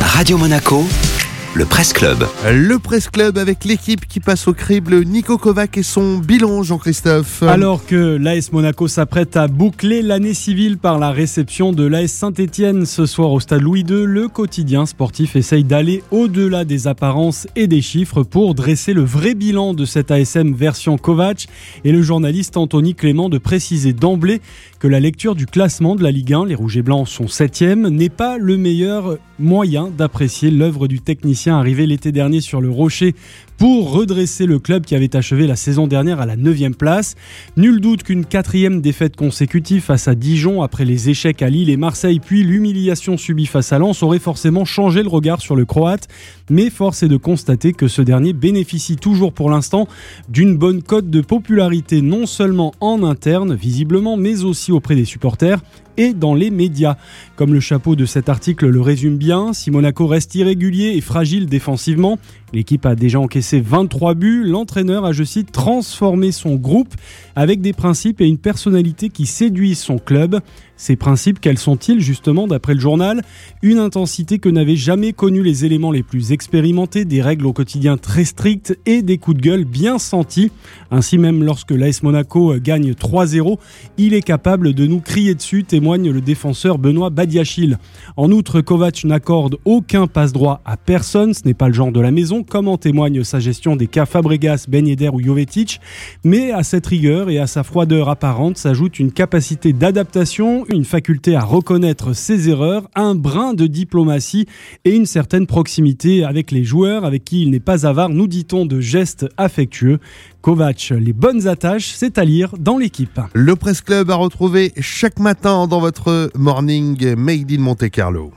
Radio Monaco, le Presse Club. Le Presse Club avec l'équipe qui passe au crible Nico Kovac et son bilan, Jean-Christophe. Alors que l'AS Monaco s'apprête à boucler l'année civile par la réception de l'AS Saint-Etienne ce soir au stade Louis II, le quotidien sportif essaye d'aller au-delà des apparences et des chiffres pour dresser le vrai bilan de cette ASM version Kovac et le journaliste Anthony Clément de préciser d'emblée que la lecture du classement de la Ligue 1, les Rouges et Blancs sont septième, n'est pas le meilleur moyen d'apprécier l'œuvre du technicien arrivé l'été dernier sur le Rocher pour redresser le club qui avait achevé la saison dernière à la 9 place. Nul doute qu'une quatrième défaite consécutive face à Dijon après les échecs à Lille et Marseille puis l'humiliation subie face à Lens aurait forcément changé le regard sur le Croate. Mais force est de constater que ce dernier bénéficie toujours pour l'instant d'une bonne cote de popularité non seulement en interne visiblement mais aussi auprès des supporters et dans les médias. Comme le chapeau de cet article le résume bien, si Monaco reste irrégulier et fragile défensivement, l'équipe a déjà encaissé 23 buts, l'entraîneur a, je cite, transformé son groupe avec des principes et une personnalité qui séduisent son club. Ces principes, quels sont-ils justement d'après le journal? Une intensité que n'avaient jamais connue les éléments les plus expérimentés, des règles au quotidien très strictes et des coups de gueule bien sentis. Ainsi même lorsque l'AS Monaco gagne 3-0, il est capable de nous crier dessus, témoigne le défenseur Benoît Badiachil. En outre, Kovac n'accorde aucun passe-droit à personne, ce n'est pas le genre de la maison, comme en témoigne sa gestion des cas Fabregas, Ben Yedder ou Jovetic, mais à cette rigueur et à sa froideur apparente s'ajoute une capacité d'adaptation, une faculté à reconnaître ses erreurs, un brin de diplomatie et une certaine proximité avec les joueurs avec qui il n'est pas avare, nous dit-on, de gestes affectueux. Kovac, les bonnes attaches, c'est à lire dans l'équipe. Le Presse Club a retrouvé chaque matin votre morning Made in Monte Carlo.